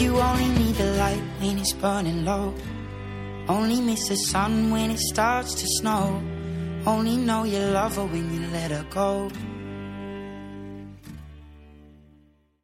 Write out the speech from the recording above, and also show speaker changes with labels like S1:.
S1: You only need the light when it's burning low. Only miss the sun when it starts to snow. Only know you love her when you let her go.